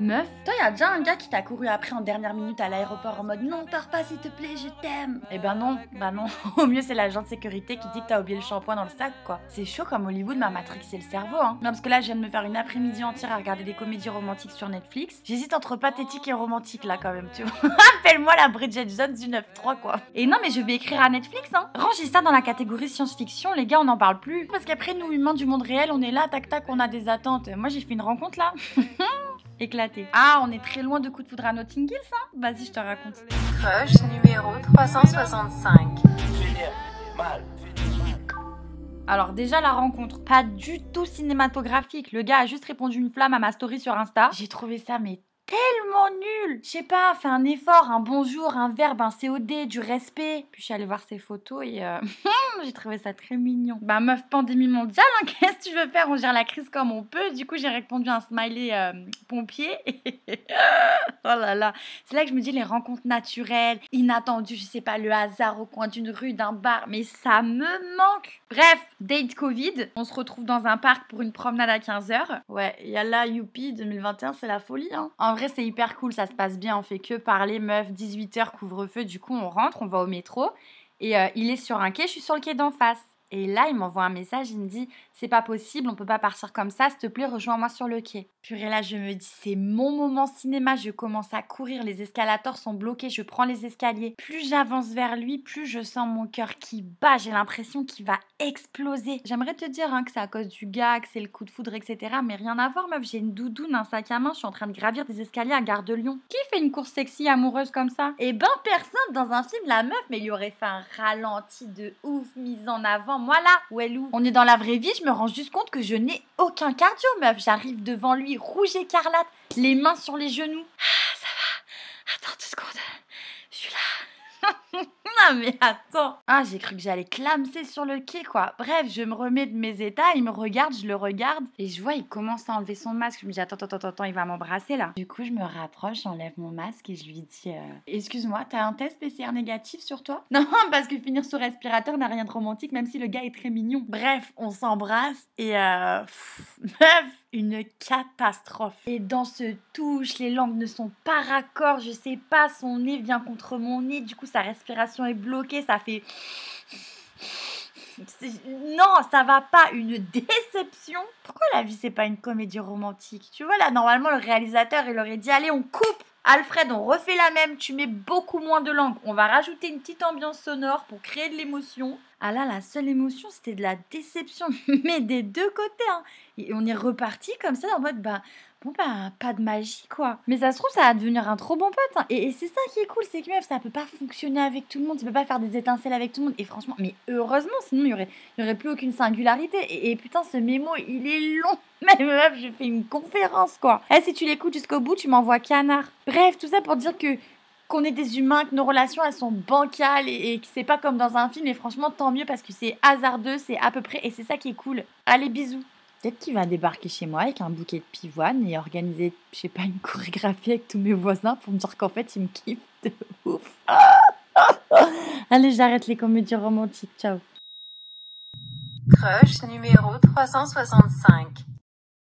Meuf, toi, y a déjà un gars qui t'a couru après en dernière minute à l'aéroport en mode non, pars pas s'il te plaît, je t'aime. Eh ben non, bah non. Au mieux, c'est l'agent de sécurité qui dit que t'as oublié le shampoing dans le sac, quoi. C'est chaud comme Hollywood m'a matrixé le cerveau, hein. Non, parce que là, je viens de me faire une après-midi entière à regarder des comédies romantiques sur Netflix. J'hésite entre pathétique et romantique, là, quand même, tu vois. Appelle-moi la Bridget Jones du 9-3, quoi. Et non, mais je vais écrire à Netflix, hein. Rangez ça dans la catégorie science-fiction, les gars, on n'en parle plus. Parce qu'après, nous, humains du monde réel, on est là, tac tac, on a des attentes. Moi, j'ai fait une rencontre là. Éclaté. Ah, on est très loin de coup de foudre à Notting Hill, ça? Vas-y, je te raconte. Crush numéro 365. Alors déjà la rencontre, pas du tout cinématographique. Le gars a juste répondu une flamme à ma story sur Insta. J'ai trouvé ça mais tellement nul. Je sais pas, fait un effort, un bonjour, un verbe, un COD, du respect. Puis je suis allée voir ses photos et euh, j'ai trouvé ça très mignon. Bah meuf, pandémie mondiale, hein, qu'est-ce que tu veux faire? On gère la crise comme on peut. Du coup, j'ai répondu un smiley euh, pompier. oh là là. C'est là que je me dis les rencontres naturelles, inattendues, je sais pas, le hasard au coin d'une rue, d'un bar. Mais ça me manque. Bref, date Covid. On se retrouve dans un parc pour une promenade à 15h. Ouais, il y a là, youpi, 2021, c'est la folie. Hein. En vrai, c'est hyper cool, ça se passe bien. On fait que parler, meuf, 18h, couvre-feu. Du coup, on rentre, on va au métro. Et euh, il est sur un quai, je suis sur le quai d'en face. Et là, il m'envoie un message, il me dit C'est pas possible, on peut pas partir comme ça, s'il te plaît, rejoins-moi sur le quai. Purée, là, je me dis C'est mon moment cinéma, je commence à courir, les escalators sont bloqués, je prends les escaliers. Plus j'avance vers lui, plus je sens mon cœur qui bat, j'ai l'impression qu'il va exploser. J'aimerais te dire hein, que c'est à cause du gars, que c'est le coup de foudre, etc. Mais rien à voir, meuf, j'ai une doudoune, un sac à main, je suis en train de gravir des escaliers à Gare de Lyon. Qui fait une course sexy amoureuse comme ça? Eh ben, personne dans un film, la meuf, mais il aurait fait un ralenti de ouf, mise en avant. Moi là, où est où On est dans la vraie vie, je me rends juste compte que je n'ai aucun cardio, meuf. J'arrive devant lui, rouge écarlate, les mains sur les genoux. Ah, ça va. Attends deux secondes. Je suis là. non mais attends. Ah, j'ai cru que j'allais clamser sur le quai quoi. Bref, je me remets de mes états, il me regarde, je le regarde et je vois il commence à enlever son masque. Je me dis attends attends attends, attends il va m'embrasser là. Du coup, je me rapproche, j'enlève mon masque et je lui dis euh, "Excuse-moi, t'as un test PCR négatif sur toi? Non, parce que finir sous respirateur n'a rien de romantique même si le gars est très mignon. Bref, on s'embrasse et euh meuf une catastrophe. Et dans ce touche, les langues ne sont pas raccords, je sais pas, son nez vient contre mon nez, du coup sa respiration est bloquée, ça fait... Non, ça va pas, une déception. Pourquoi la vie c'est pas une comédie romantique? Tu vois là, normalement le réalisateur il aurait dit allez on coupe Alfred, on refait la même, tu mets beaucoup moins de langue. On va rajouter une petite ambiance sonore pour créer de l'émotion. Ah là, la seule émotion, c'était de la déception, mais des deux côtés. Hein. Et on est reparti comme ça en mode, bah, bon, bah, pas de magie, quoi. Mais ça se trouve, ça va devenir un trop bon pote. hein. Et, c'est ça qui est cool, c'est que meuf, ça peut pas fonctionner avec tout le monde, ça peut pas faire des étincelles avec tout le monde. Et franchement, mais heureusement, sinon, il y aurait, plus aucune singularité. Et, putain, ce mémo, il est long. Mais meuf, je fais une conférence, quoi. Eh, si tu l'écoutes jusqu'au bout, tu m'envoies canard. Bref, tout ça pour dire que qu'on est des humains, que nos relations elles sont bancales et, et que c'est pas comme dans un film. Et franchement, tant mieux parce que c'est hasardeux, c'est à peu près et c'est ça qui est cool. Allez, bisous. Peut-être qu'il va débarquer chez moi avec un bouquet de pivoine et organiser, je sais pas, une chorégraphie avec tous mes voisins pour me dire qu'en fait, il me kiffe de ouf. Allez, j'arrête les comédies romantiques. Ciao. Crush numéro 365.